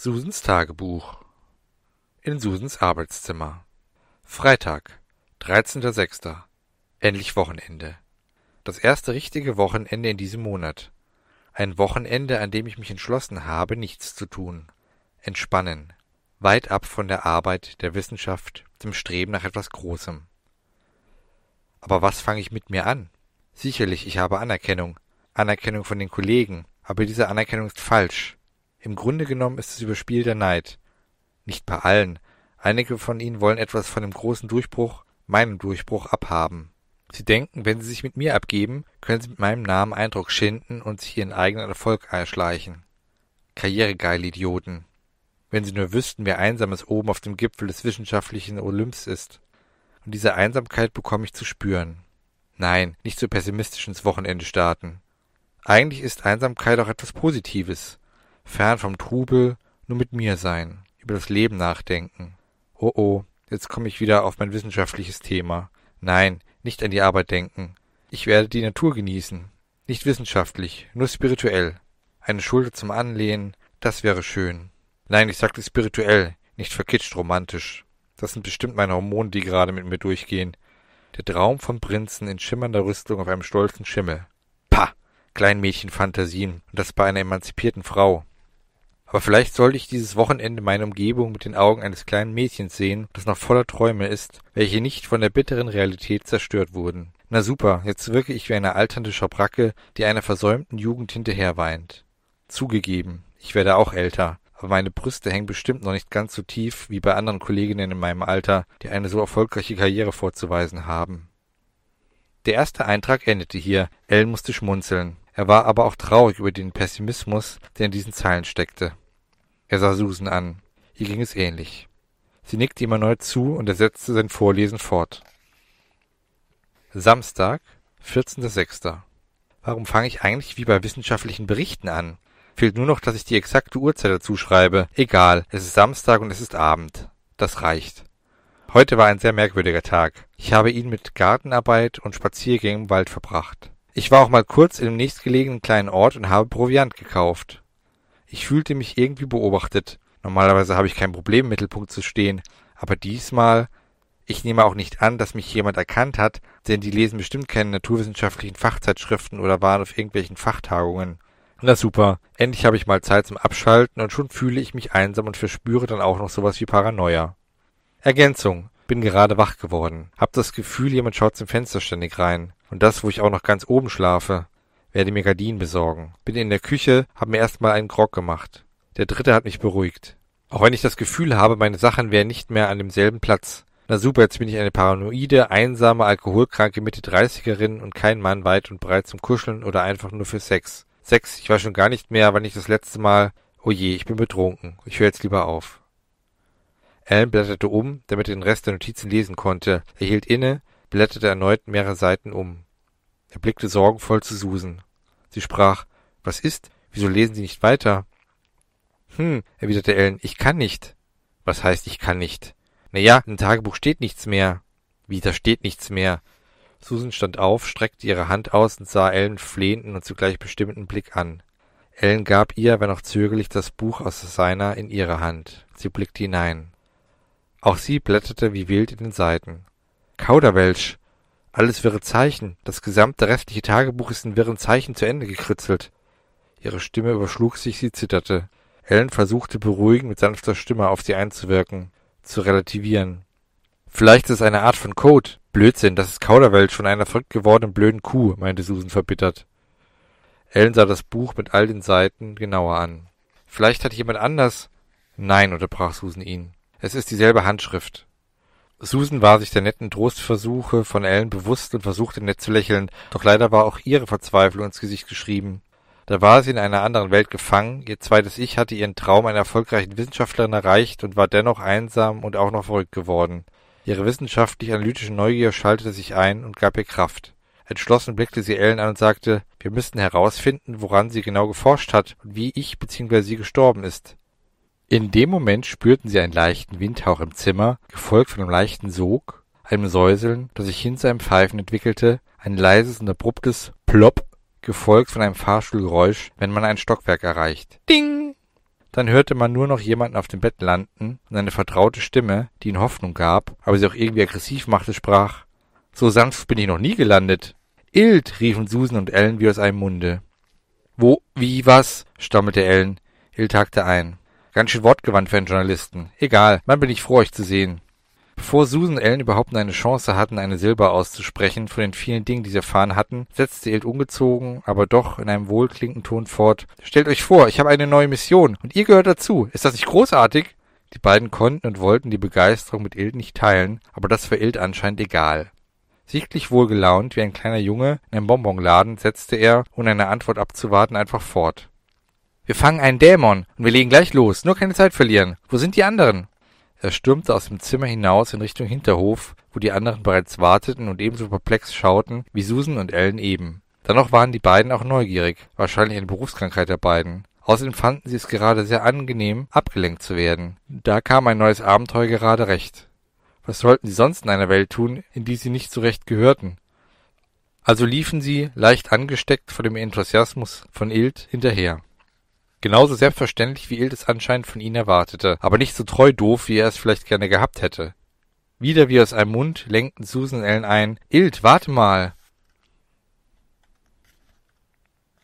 Susens Tagebuch In Susens Arbeitszimmer Freitag, 13.06. Endlich Wochenende. Das erste richtige Wochenende in diesem Monat. Ein Wochenende, an dem ich mich entschlossen habe, nichts zu tun. Entspannen. Weit ab von der Arbeit, der Wissenschaft, dem Streben nach etwas Großem. Aber was fange ich mit mir an? Sicherlich, ich habe Anerkennung. Anerkennung von den Kollegen. Aber diese Anerkennung ist falsch. Im Grunde genommen ist es überspielter Neid. Nicht bei allen. Einige von ihnen wollen etwas von dem großen Durchbruch, meinem Durchbruch, abhaben. Sie denken, wenn sie sich mit mir abgeben, können sie mit meinem Namen Eindruck schinden und sich ihren eigenen Erfolg erschleichen. Karrieregeile Idioten. Wenn sie nur wüssten, wie einsam es oben auf dem Gipfel des wissenschaftlichen Olymps ist. Und diese Einsamkeit bekomme ich zu spüren. Nein, nicht so pessimistisch ins Wochenende starten. Eigentlich ist Einsamkeit auch etwas Positives. Fern vom Trubel, nur mit mir sein, über das Leben nachdenken. Oh oh, jetzt komme ich wieder auf mein wissenschaftliches Thema. Nein, nicht an die Arbeit denken. Ich werde die Natur genießen. Nicht wissenschaftlich, nur spirituell. Eine Schulter zum Anlehnen, das wäre schön. Nein, ich sagte spirituell, nicht verkitscht romantisch. Das sind bestimmt meine Hormone, die gerade mit mir durchgehen. Der Traum vom Prinzen in schimmernder Rüstung auf einem stolzen Schimmel. Pah! Kleinmädchenfantasien, und das bei einer emanzipierten Frau. Aber vielleicht sollte ich dieses Wochenende meine Umgebung mit den Augen eines kleinen Mädchens sehen, das noch voller Träume ist, welche nicht von der bitteren Realität zerstört wurden. Na super, jetzt wirke ich wie eine alternde Schabracke, die einer versäumten Jugend hinterherweint. Zugegeben, ich werde auch älter, aber meine Brüste hängen bestimmt noch nicht ganz so tief wie bei anderen Kolleginnen in meinem Alter, die eine so erfolgreiche Karriere vorzuweisen haben. Der erste Eintrag endete hier, Ellen musste schmunzeln. Er war aber auch traurig über den Pessimismus, der in diesen Zeilen steckte. Er sah Susan an. Ihr ging es ähnlich. Sie nickte ihm erneut zu und er setzte sein Vorlesen fort. Samstag, 14.06. Warum fange ich eigentlich wie bei wissenschaftlichen Berichten an? Fehlt nur noch, dass ich die exakte Uhrzeit dazu schreibe. Egal, es ist Samstag und es ist Abend. Das reicht. Heute war ein sehr merkwürdiger Tag. Ich habe ihn mit Gartenarbeit und Spaziergängen im Wald verbracht. Ich war auch mal kurz in dem nächstgelegenen kleinen Ort und habe Proviant gekauft. Ich fühlte mich irgendwie beobachtet. Normalerweise habe ich kein Problem, im Mittelpunkt zu stehen, aber diesmal ich nehme auch nicht an, dass mich jemand erkannt hat, denn die lesen bestimmt keine naturwissenschaftlichen Fachzeitschriften oder waren auf irgendwelchen Fachtagungen. Na super, endlich habe ich mal Zeit zum Abschalten und schon fühle ich mich einsam und verspüre dann auch noch sowas wie Paranoia. Ergänzung. Bin gerade wach geworden. Hab das Gefühl, jemand schaut zum Fenster ständig rein. Und das, wo ich auch noch ganz oben schlafe. Werde mir Gardinen besorgen. Bin in der Küche, hab mir erstmal einen Grog gemacht. Der dritte hat mich beruhigt. Auch wenn ich das Gefühl habe, meine Sachen wären nicht mehr an demselben Platz. Na super, jetzt bin ich eine paranoide, einsame, alkoholkranke Mitte-30erin und kein Mann weit und breit zum Kuscheln oder einfach nur für Sex. Sex, ich weiß schon gar nicht mehr, wann ich das letzte Mal... Oh je, ich bin betrunken. Ich höre jetzt lieber auf. Alan blätterte um, damit er den Rest der Notizen lesen konnte. Er hielt inne, blätterte erneut mehrere Seiten um. Er blickte sorgenvoll zu Susan. Sie sprach, was ist? Wieso lesen Sie nicht weiter? Hm, erwiderte Ellen, ich kann nicht. Was heißt, ich kann nicht? Na ja, im Tagebuch steht nichts mehr. Wie, da steht nichts mehr? Susan stand auf, streckte ihre Hand aus und sah Ellen flehenden und zugleich bestimmenden Blick an. Ellen gab ihr, wenn auch zögerlich, das Buch aus seiner in ihre Hand. Sie blickte hinein. Auch sie blätterte wie wild in den Seiten. Kauderwelsch! Alles wirre Zeichen. Das gesamte restliche Tagebuch ist in wirren Zeichen zu Ende gekritzelt. Ihre Stimme überschlug sich, sie zitterte. Ellen versuchte beruhigend mit sanfter Stimme auf sie einzuwirken, zu relativieren. Vielleicht ist es eine Art von Code. Blödsinn, das ist Kauderwelsch von einer verrückt gewordenen blöden Kuh, meinte Susan verbittert. Ellen sah das Buch mit all den Seiten genauer an. Vielleicht hat jemand anders. Nein, unterbrach Susan ihn. Es ist dieselbe Handschrift. Susan war sich der netten Trostversuche von Ellen bewusst und versuchte nett zu lächeln, doch leider war auch ihre Verzweiflung ins Gesicht geschrieben. Da war sie in einer anderen Welt gefangen, ihr zweites Ich hatte ihren Traum einer erfolgreichen Wissenschaftlerin erreicht und war dennoch einsam und auch noch verrückt geworden. Ihre wissenschaftlich-analytische Neugier schaltete sich ein und gab ihr Kraft. Entschlossen blickte sie Ellen an und sagte, wir müssten herausfinden, woran sie genau geforscht hat und wie ich bzw. sie gestorben ist. In dem Moment spürten sie einen leichten Windhauch im Zimmer, gefolgt von einem leichten Sog, einem Säuseln, das sich hin zu einem Pfeifen entwickelte, ein leises und abruptes Plopp, gefolgt von einem Fahrstuhlgeräusch, wenn man ein Stockwerk erreicht. Ding! Dann hörte man nur noch jemanden auf dem Bett landen und eine vertraute Stimme, die ihnen Hoffnung gab, aber sie auch irgendwie aggressiv machte, sprach. So sanft bin ich noch nie gelandet. Ild, riefen Susan und Ellen wie aus einem Munde. Wo, wie, was? stammelte Ellen. Ild hakte ein. Ganz schön wortgewandt für einen Journalisten. Egal, man bin ich froh, euch zu sehen. Bevor Susan Ellen überhaupt eine Chance hatten, eine Silber auszusprechen von den vielen Dingen, die sie erfahren hatten, setzte Ild ungezogen, aber doch in einem wohlklingenden Ton fort. Stellt euch vor, ich habe eine neue Mission und ihr gehört dazu. Ist das nicht großartig? Die beiden konnten und wollten die Begeisterung mit Ild nicht teilen, aber das war Ild anscheinend egal. Sichtlich wohlgelaunt wie ein kleiner Junge in einem Bonbonladen setzte er, ohne eine Antwort abzuwarten, einfach fort. Wir fangen einen Dämon und wir legen gleich los, nur keine Zeit verlieren. Wo sind die anderen? Er stürmte aus dem Zimmer hinaus in Richtung Hinterhof, wo die anderen bereits warteten und ebenso perplex schauten wie Susan und Ellen eben. Dennoch waren die beiden auch neugierig, wahrscheinlich eine Berufskrankheit der beiden. Außerdem fanden sie es gerade sehr angenehm, abgelenkt zu werden. Da kam ein neues Abenteuer gerade recht. Was sollten sie sonst in einer Welt tun, in die sie nicht zurecht gehörten? Also liefen sie, leicht angesteckt von dem Enthusiasmus von Ild, hinterher. Genauso selbstverständlich, wie Ild es anscheinend von ihnen erwartete, aber nicht so treu doof, wie er es vielleicht gerne gehabt hätte. Wieder wie aus einem Mund lenkten Susan und Ellen ein. Ild, warte mal!